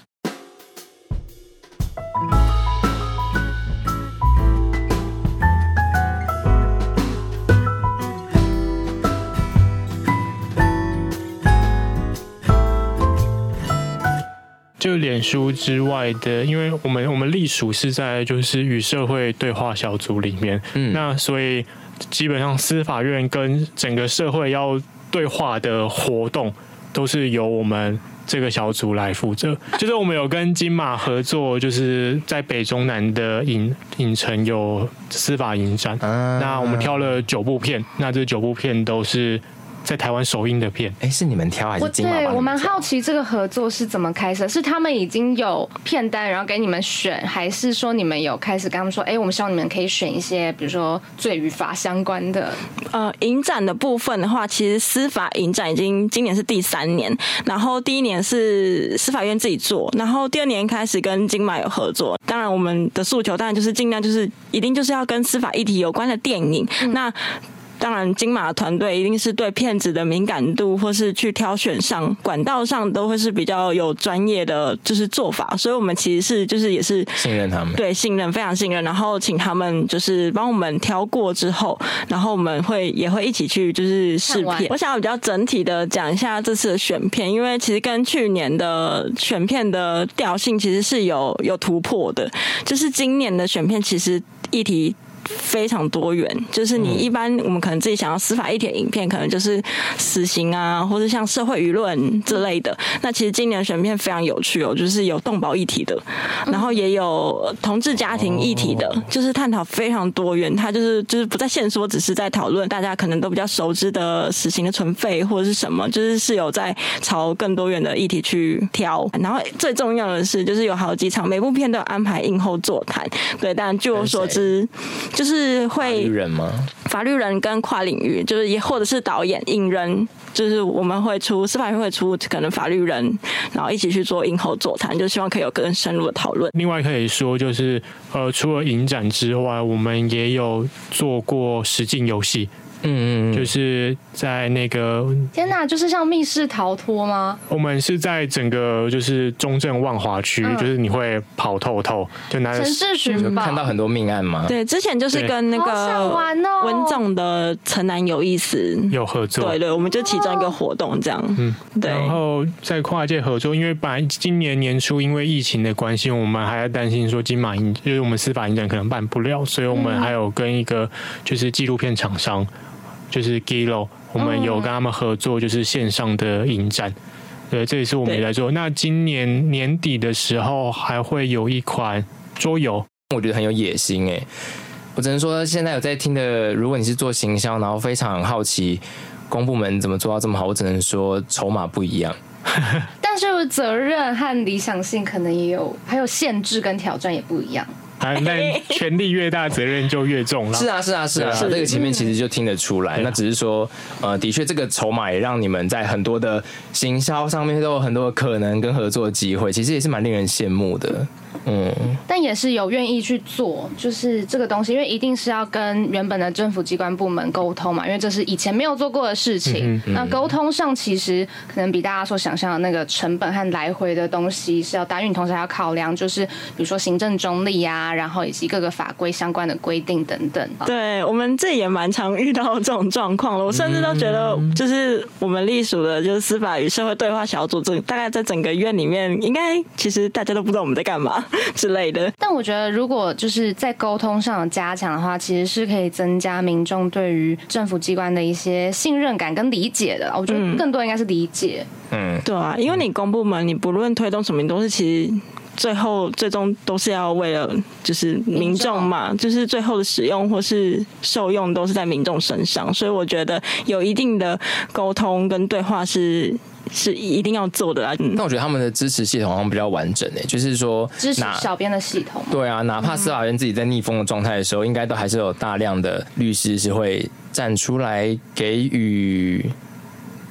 就脸书之外的，因为我们我们隶属是在就是与社会对话小组里面，嗯，那所以基本上司法院跟整个社会要对话的活动，都是由我们这个小组来负责。就是我们有跟金马合作，就是在北中南的影影城有司法影展，那我们挑了九部片，那这九部片都是。在台湾首映的片，哎，是你们挑还是金马？对，我蛮好奇这个合作是怎么开始？是他们已经有片单，然后给你们选，还是说你们有开始跟他们说，哎，我们希望你们可以选一些，比如说罪与法相关的？呃，影展的部分的话，其实司法影展已经今年是第三年，然后第一年是司法院自己做，然后第二年开始跟金马有合作。当然，我们的诉求当然就是尽量就是一定就是要跟司法议题有关的电影。嗯、那当然，金马团队一定是对片子的敏感度，或是去挑选上管道上，都会是比较有专业的就是做法。所以，我们其实是就是也是信任他们，对，信任非常信任。然后，请他们就是帮我们挑过之后，然后我们会也会一起去就是试片。我想要比较整体的讲一下这次的选片，因为其实跟去年的选片的调性其实是有有突破的。就是今年的选片其实议题。非常多元，就是你一般我们可能自己想要司法议题的影片，可能就是死刑啊，或者像社会舆论之类的。那其实今年选片非常有趣哦，就是有动保议题的，然后也有同志家庭议题的，就是探讨非常多元。它就是就是不再限缩，只是在讨论大家可能都比较熟知的死刑的存废或者是什么，就是是有在朝更多元的议题去挑。然后最重要的是，就是有好几场，每部片都有安排映后座谈。对，但据我所知。就是会法律人吗？法律人跟跨领域，就是也或者是导演、影人，就是我们会出司法院会出可能法律人，然后一起去做影后座谈，就希望可以有更深入的讨论。另外可以说，就是呃，除了影展之外，我们也有做过实境游戏。嗯嗯，就是在那个天哪，就是像密室逃脱吗？我们是在整个就是中正万华区，嗯、就是你会跑透透，就拿着城市寻宝，看到很多命案吗？对，之前就是跟那个文总的城南有意思。有合作，对对，我们就其中一个活动这样，嗯，对。然后在跨界合作，因为本来今年年初因为疫情的关系，我们还要担心说金马影，就是我们司法影展可能办不了，所以我们还有跟一个就是纪录片厂商。就是 Giloo，我们有跟他们合作，就是线上的影展，对，这也是我们也在做。那今年年底的时候还会有一款桌游，我觉得很有野心哎。我只能说，现在有在听的，如果你是做行销，然后非常好奇公部门怎么做到这么好，我只能说筹码不一样。但是责任和理想性可能也有，还有限制跟挑战也不一样。啊，那权力越大，责任就越重了。是啊，是啊，是啊，这个前面其实就听得出来。那只是说，呃，的确，这个筹码也让你们在很多的行销上面都有很多的可能跟合作的机会，其实也是蛮令人羡慕的。嗯，但也是有愿意去做，就是这个东西，因为一定是要跟原本的政府机关部门沟通嘛，因为这是以前没有做过的事情。嗯嗯、那沟通上其实可能比大家所想象的那个成本和来回的东西是要大，因为同时还要考量，就是比如说行政中立啊，然后以及各个法规相关的规定等等。对，我们这也蛮常遇到这种状况了，我甚至都觉得，就是我们隶属的就是司法与社会对话小组，这大概在整个院里面，应该其实大家都不知道我们在干嘛。之类的，但我觉得如果就是在沟通上加强的话，其实是可以增加民众对于政府机关的一些信任感跟理解的。我觉得更多应该是理解。嗯，对啊，因为你公部门，你不论推动什么，东西其实最后最终都是要为了就是民众嘛，就是最后的使用或是受用都是在民众身上，所以我觉得有一定的沟通跟对话是。是一定要做的啊！那我觉得他们的支持系统好像比较完整诶，就是说支持小编的系统。对啊，哪怕司法院自己在逆风的状态的时候，应该都还是有大量的律师是会站出来给予。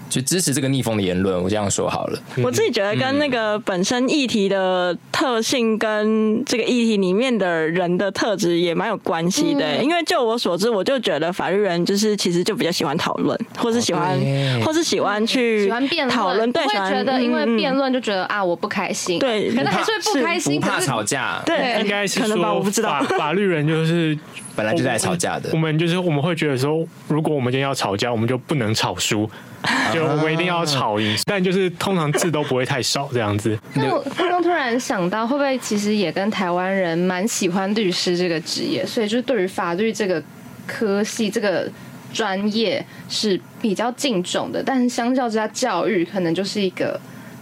就支持这个逆风的言论，我这样说好了。我自己觉得跟那个本身议题的特性跟这个议题里面的人的特质也蛮有关系的。因为就我所知，我就觉得法律人就是其实就比较喜欢讨论，或是喜欢，或是喜欢去喜欢辩论讨论。对，会觉得因为辩论就觉得啊，我不开心。对，可能还是会不开心，不怕吵架。对，应该是可能吧，我不知道。法律人就是本来就在吵架的。我们就是我们会觉得说，如果我们今天要吵架，我们就不能吵输。就我们一定要吵赢，但就是通常字都不会太少这样子。那我刚刚突然想到，会不会其实也跟台湾人蛮喜欢律师这个职业，所以就是对于法律这个科系这个专业是比较敬重的。但是相较之下，教育可能就是一个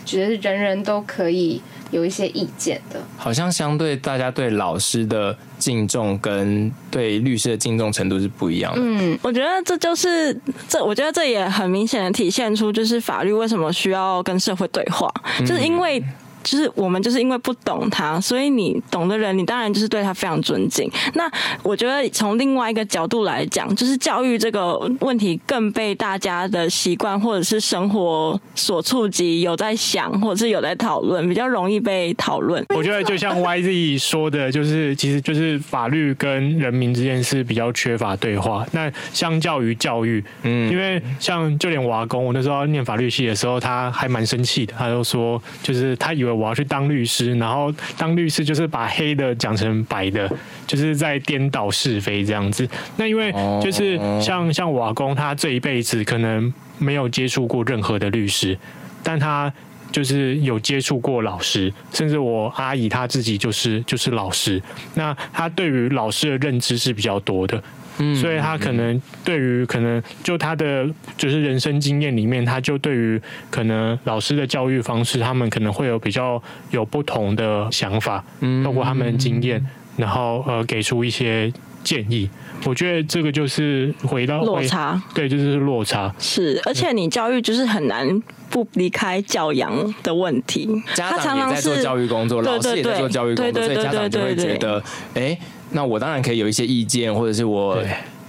觉得人人都可以有一些意见的。好像相对大家对老师的。敬重跟对律师的敬重程度是不一样的。嗯，我觉得这就是这，我觉得这也很明显的体现出，就是法律为什么需要跟社会对话，就是因为。就是我们就是因为不懂他，所以你懂的人，你当然就是对他非常尊敬。那我觉得从另外一个角度来讲，就是教育这个问题更被大家的习惯或者是生活所触及，有在想或者是有在讨论，比较容易被讨论。我觉得就像 YZ 说的，就是其实就是法律跟人民之间是比较缺乏对话。那相较于教育，嗯，因为像就连瓦工，我那时候念法律系的时候，他还蛮生气的，他就说，就是他以为。我要去当律师，然后当律师就是把黑的讲成白的，就是在颠倒是非这样子。那因为就是像像瓦工，他这一辈子可能没有接触过任何的律师，但他就是有接触过老师，甚至我阿姨她自己就是就是老师。那他对于老师的认知是比较多的。嗯，所以他可能对于可能就他的就是人生经验里面，他就对于可能老师的教育方式，他们可能会有比较有不同的想法，嗯，透过他们的经验，然后呃给出一些建议。我觉得这个就是回到落差，对，就是落差。是，而且你教育就是很难不离开教养的问题。家长也在做教育工作，老师也在做教育工作，所以家长就会觉得，哎。那我当然可以有一些意见，或者是我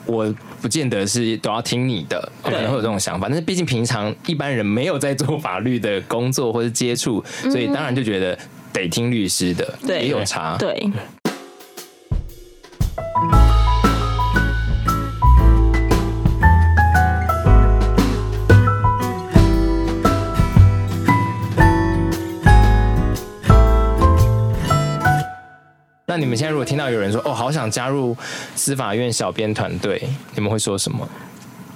我不见得是都要听你的，可能会有这种想法。但是毕竟平常一般人没有在做法律的工作或者接触，所以当然就觉得得听律师的，对，也有差。对。你们现在如果听到有人说哦，好想加入司法院小编团队，你们会说什么？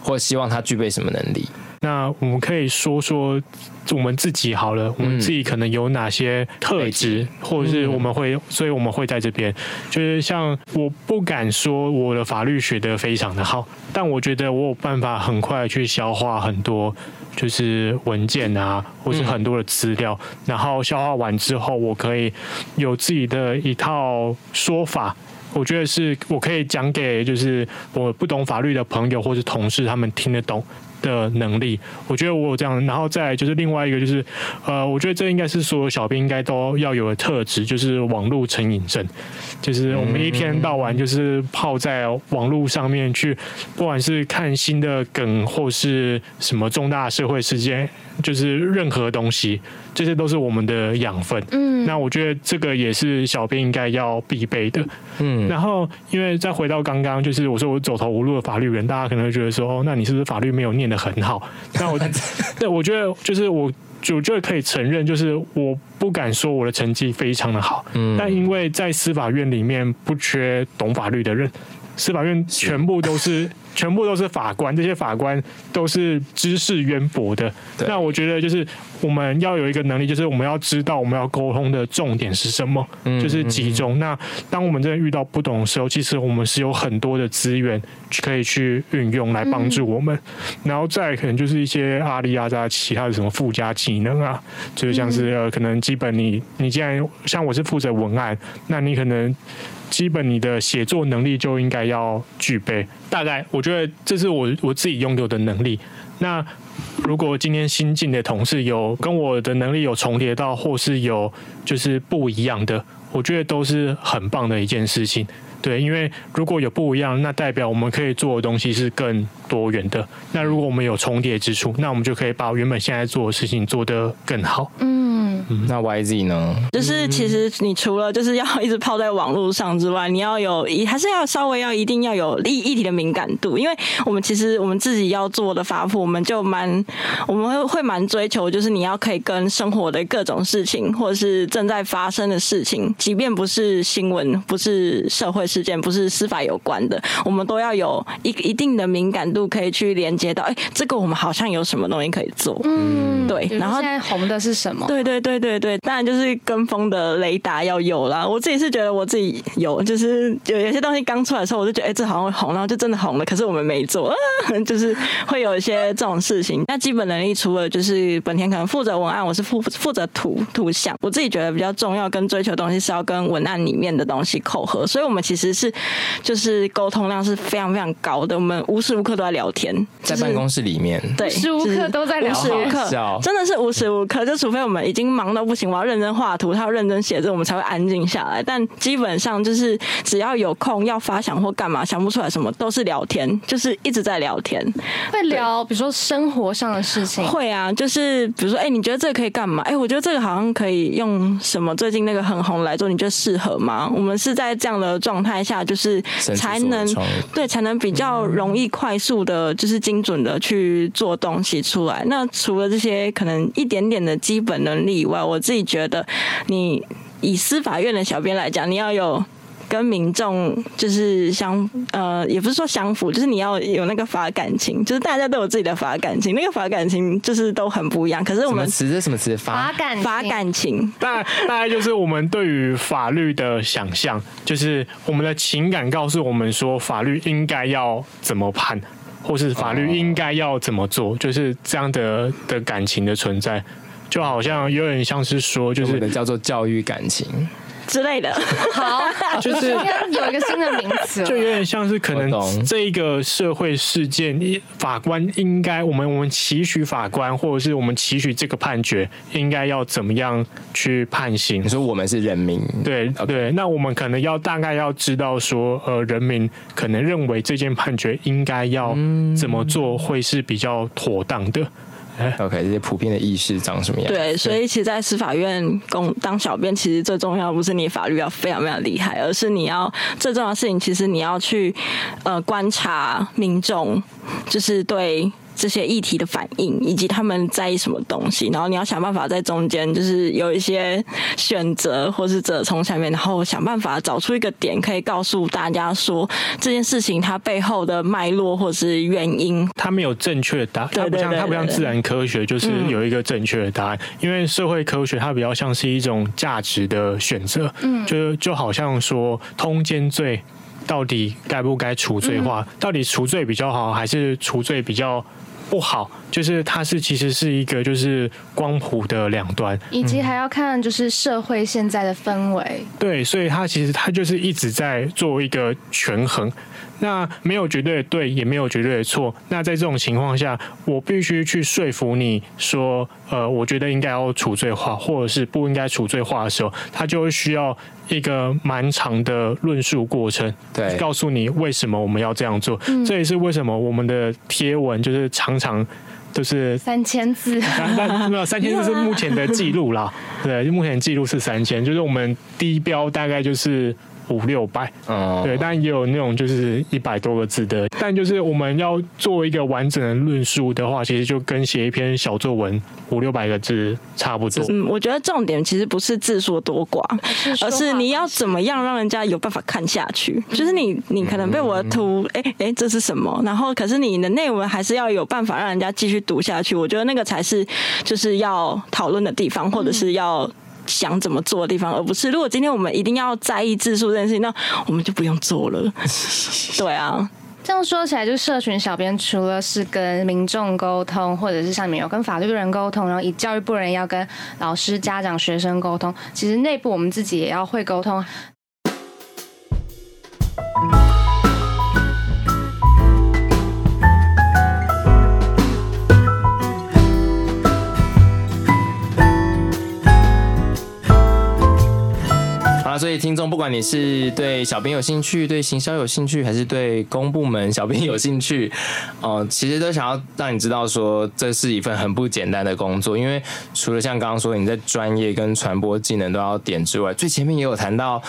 或希望他具备什么能力？那我们可以说说我们自己好了，我们自己可能有哪些特质，或者是我们会，所以我们会在这边。就是像我不敢说我的法律学得非常的好，但我觉得我有办法很快去消化很多，就是文件啊，或是很多的资料，然后消化完之后，我可以有自己的一套说法。我觉得是我可以讲给就是我不懂法律的朋友或是同事，他们听得懂的能力，我觉得我有这样，然后再就是另外一个就是，呃，我觉得这应该是所有小编应该都要有的特质，就是网络成瘾症，就是我们一天到晚就是泡在网络上面去，不管是看新的梗或是什么重大社会事件，就是任何东西，这些都是我们的养分。嗯，那我觉得这个也是小编应该要必备的。嗯，然后因为再回到刚刚，就是我说我走投无路的法律人，大家可能会觉得说，哦，那你是不是法律没有念得很好？那我，对，我觉得就是我，就觉得可以承认，就是我不敢说我的成绩非常的好，嗯，但因为在司法院里面不缺懂法律的人，司法院全部都是。全部都是法官，这些法官都是知识渊博的。那我觉得就是我们要有一个能力，就是我们要知道我们要沟通的重点是什么，就是集中。那当我们真的遇到不懂的时候，其实我们是有很多的资源可以去运用来帮助我们。然后再可能就是一些阿里阿扎其他的什么附加技能啊，就是像是呃，可能基本你你既然像我是负责文案，那你可能。基本你的写作能力就应该要具备，大概我觉得这是我我自己拥有的能力。那如果今天新进的同事有跟我的能力有重叠到，或是有就是不一样的，我觉得都是很棒的一件事情。对，因为如果有不一样，那代表我们可以做的东西是更多元的。那如果我们有重叠之处，那我们就可以把原本现在做的事情做得更好。嗯。那 YZ 呢？就是其实你除了就是要一直泡在网络上之外，你要有一还是要稍微要一定要有议议题的敏感度，因为我们其实我们自己要做的发布，我们就蛮我们会会蛮追求，就是你要可以跟生活的各种事情，或者是正在发生的事情，即便不是新闻，不是社会事件，不是司法有关的，我们都要有一一定的敏感度，可以去连接到，哎，这个我们好像有什么东西可以做，嗯，对。然后现在红的是什么？对对对。对对，当然就是跟风的雷达要有啦。我自己是觉得我自己有，就是有有些东西刚出来的时候，我就觉得哎，这好像会红，然后就真的红了。可是我们没做，啊、就是会有一些这种事情。那基本能力除了就是本田可能负责文案，我是负负责图图像。我自己觉得比较重要跟追求的东西是要跟文案里面的东西扣合。所以我们其实是就是沟通量是非常非常高的，我们无时无刻都在聊天，就是、在办公室里面，对，无时无刻都在聊，无时无刻真的是无时无刻，就除非我们已经忙。到不行，我要认真画图，他要认真写字，我们才会安静下来。但基本上就是只要有空要发想或干嘛，想不出来什么，都是聊天，就是一直在聊天。会聊，比如说生活上的事情。会啊，就是比如说，哎、欸，你觉得这个可以干嘛？哎、欸，我觉得这个好像可以用什么？最近那个很红来做，你觉得适合吗？我们是在这样的状态下，就是才能对，才能比较容易、快速的，就是精准的去做东西出来。那除了这些可能一点点的基本能力以外，我自己觉得，你以司法院的小编来讲，你要有跟民众就是相呃，也不是说相符，就是你要有那个法感情，就是大家都有自己的法感情，那个法感情就是都很不一样。可是我们词是什么词？法感法感情，大大概就是我们对于法律的想象，就是我们的情感告诉我们说法律应该要怎么判，或是法律应该要怎么做，就是这样的的感情的存在。就好像有点像是说，就是叫做教育感情之类的。好，就是有一个新的名词，就有点像是可能这一个社会事件，法官应该我们我们期许法官，或者是我们期许这个判决应该要怎么样去判刑。你说我们是人民，对对，那我们可能要大概要知道说，呃，人民可能认为这件判决应该要怎么做会是比较妥当的。OK，这些普遍的意识长什么样？对，所以其实，在司法院工当小编，其实最重要不是你法律要非常非常厉害，而是你要最重要的事情，其实你要去呃观察民众，就是对。这些议题的反应，以及他们在意什么东西，然后你要想办法在中间就是有一些选择或是折冲下面，然后想办法找出一个点，可以告诉大家说这件事情它背后的脉络或是原因。它没有正确的答案，它不像它不像自然科学，就是有一个正确的答案。因为社会科学它比较像是一种价值的选择，嗯，就就好像说通奸罪。到底该不该除罪化？到底除罪比较好，还是除罪比较不好？就是它是其实是一个就是光谱的两端，以及还要看就是社会现在的氛围。对，所以它其实它就是一直在做一个权衡。那没有绝对的对，也没有绝对的错。那在这种情况下，我必须去说服你说，呃，我觉得应该要处罪化，或者是不应该处罪化的时候，它就会需要一个蛮长的论述过程，对，告诉你为什么我们要这样做。嗯。这也是为什么我们的贴文就是常常都是三千字，没有三千字是目前的记录啦。对，目前记录是三千，就是我们低标大概就是。五六百，嗯，对，但也有那种就是一百多个字的，但就是我们要做一个完整的论述的话，其实就跟写一篇小作文五六百个字差不多。嗯，我觉得重点其实不是字数多寡，而是你要怎么样让人家有办法看下去。就是你，你可能被我的图，哎、欸、哎、欸，这是什么？然后可是你的内文还是要有办法让人家继续读下去。我觉得那个才是就是要讨论的地方，或者是要。想怎么做的地方，而不是如果今天我们一定要在意字数这件事情，那我们就不用做了。对啊，这样说起来，就社群小编除了是跟民众沟通，或者是上面有跟法律人沟通，然后以教育部人要跟老师、家长、学生沟通，其实内部我们自己也要会沟通。所以，听众，不管你是对小编有兴趣，对行销有兴趣，还是对公部门小编有兴趣，哦、呃，其实都想要让你知道，说这是一份很不简单的工作。因为除了像刚刚说你在专业跟传播技能都要点之外，最前面也有谈到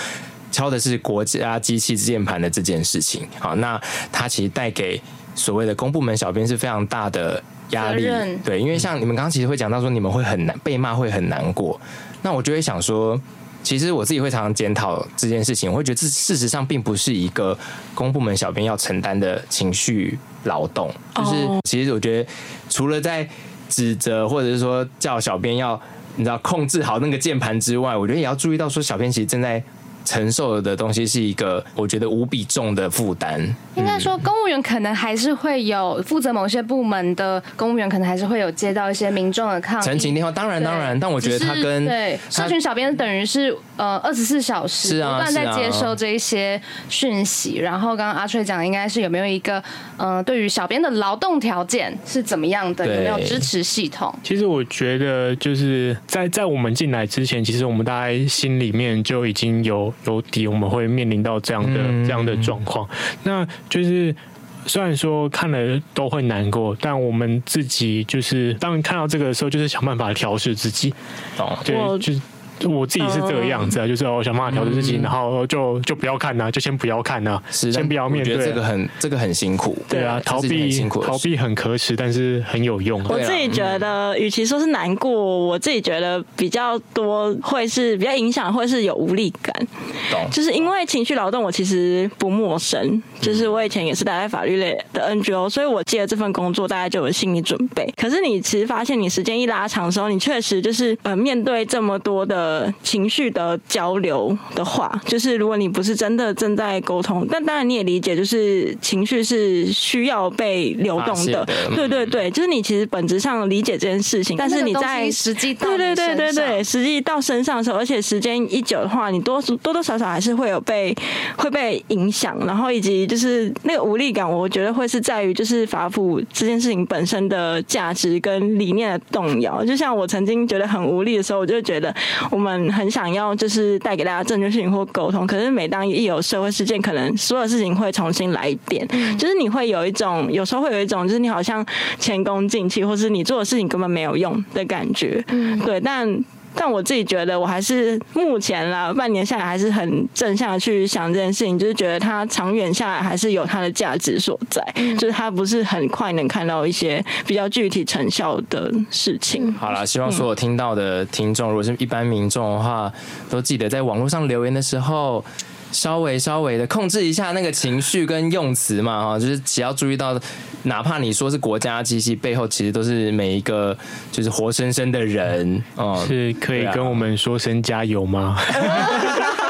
敲的是国家机器键盘的这件事情。好，那它其实带给所谓的公部门小编是非常大的压力。对，因为像你们刚刚其实会讲到说，你们会很难被骂，会很难过。那我就会想说。其实我自己会常常检讨这件事情，我会觉得这事实上并不是一个公部门小编要承担的情绪劳动。就是其实我觉得，除了在指责或者是说叫小编要你知道控制好那个键盘之外，我觉得也要注意到说小编其实正在。承受的东西是一个我觉得无比重的负担。应该说，公务员可能还是会有负责某些部门的公务员，可能还是会有接到一些民众的抗议。陈情电话，当然当然，但我觉得他跟对社群小编等于是呃二十四小时不断在接收这一些讯息。然后刚刚阿翠讲，应该是有没有一个呃对于小编的劳动条件是怎么样的？有没有支持系统？其实我觉得就是在在我们进来之前，其实我们大概心里面就已经有。有底，我们会面临到这样的这样的状况。那就是虽然说看了都会难过，但我们自己就是当看到这个的时候，就是想办法调试自己。哦，对，就是。我自己是这个样子啊，就是我想办法调整自己，然后就就不要看呐，就先不要看呐，先不要面对。我觉得这个很这个很辛苦。对啊，逃避逃避很可耻，但是很有用。我自己觉得，与其说是难过，我自己觉得比较多会是比较影响，会是有无力感。懂。就是因为情绪劳动，我其实不陌生。就是我以前也是待在法律类的 NGO，所以我接了这份工作，大家就有心理准备。可是你其实发现，你时间一拉长的时候，你确实就是呃面对这么多的。呃，情绪的交流的话，就是如果你不是真的正在沟通，但当然你也理解，就是情绪是需要被流动的。对对对，就是你其实本质上理解这件事情，但是你在实际对对对对对，实际到身上的时候，而且时间一久的话，你多多多少少还是会有被会被影响，然后以及就是那个无力感，我觉得会是在于就是法府这件事情本身的价值跟理念的动摇。就像我曾经觉得很无力的时候，我就觉得我。我们很想要就是带给大家正确事情或沟通，可是每当一有社会事件，可能所有事情会重新来一遍，就是你会有一种，有时候会有一种，就是你好像前功尽弃，或是你做的事情根本没有用的感觉。对，但。但我自己觉得，我还是目前啦，半年下来还是很正向的去想这件事情，就是觉得它长远下来还是有它的价值所在，嗯、就是它不是很快能看到一些比较具体成效的事情。嗯、好了，希望所有听到的听众，如果是一般民众的话，都记得在网络上留言的时候。稍微稍微的控制一下那个情绪跟用词嘛，哈，就是只要注意到，哪怕你说是国家机器，背后其实都是每一个就是活生生的人，哦，是可以跟我们说声加油吗？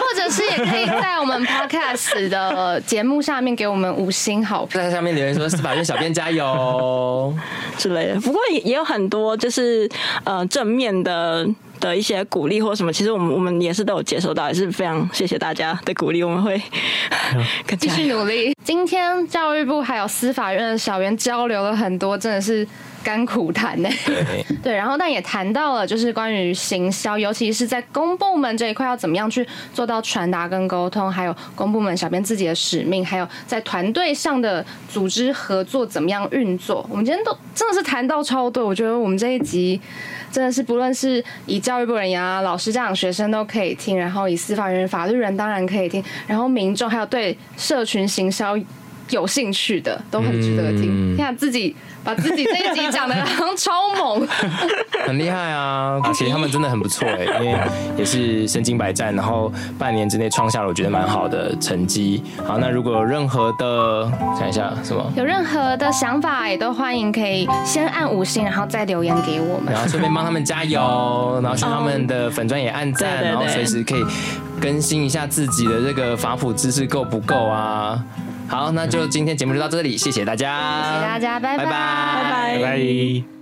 或者是也可以在我们 Podcast 的节目下面给我们五星好评，在下面留言说司法院小编加油 之类的。不过也也有很多就是呃正面的。的一些鼓励或什么，其实我们我们也是都有接收到，也是非常谢谢大家的鼓励，我们会 继续努力。今天教育部还有司法院的小袁交流了很多，真的是。甘苦谈呢，对，然后但也谈到了，就是关于行销，尤其是在公部门这一块，要怎么样去做到传达跟沟通，还有公部门小编自己的使命，还有在团队上的组织合作怎么样运作。我们今天都真的是谈到超多，我觉得我们这一集真的是不论是以教育部人员啊、老师、家长、学生都可以听，然后以司法人员、法律人当然可以听，然后民众还有对社群行销有兴趣的都很值得听，看、嗯、自己。把自己这一集讲的好像超猛，很厉害啊！其实他们真的很不错哎，因为也是身经百战，然后半年之内创下了我觉得蛮好的成绩。好，那如果有任何的，想一下什么？有任何的想法也都欢迎可以先按五星，然后再留言给我们，然后顺便帮他们加油，然后去他们的粉钻也按赞，然后随时可以更新一下自己的这个法普知识够不够啊？好，那就今天节目就到这里，谢谢大家，谢谢大家，拜拜，拜拜，拜拜。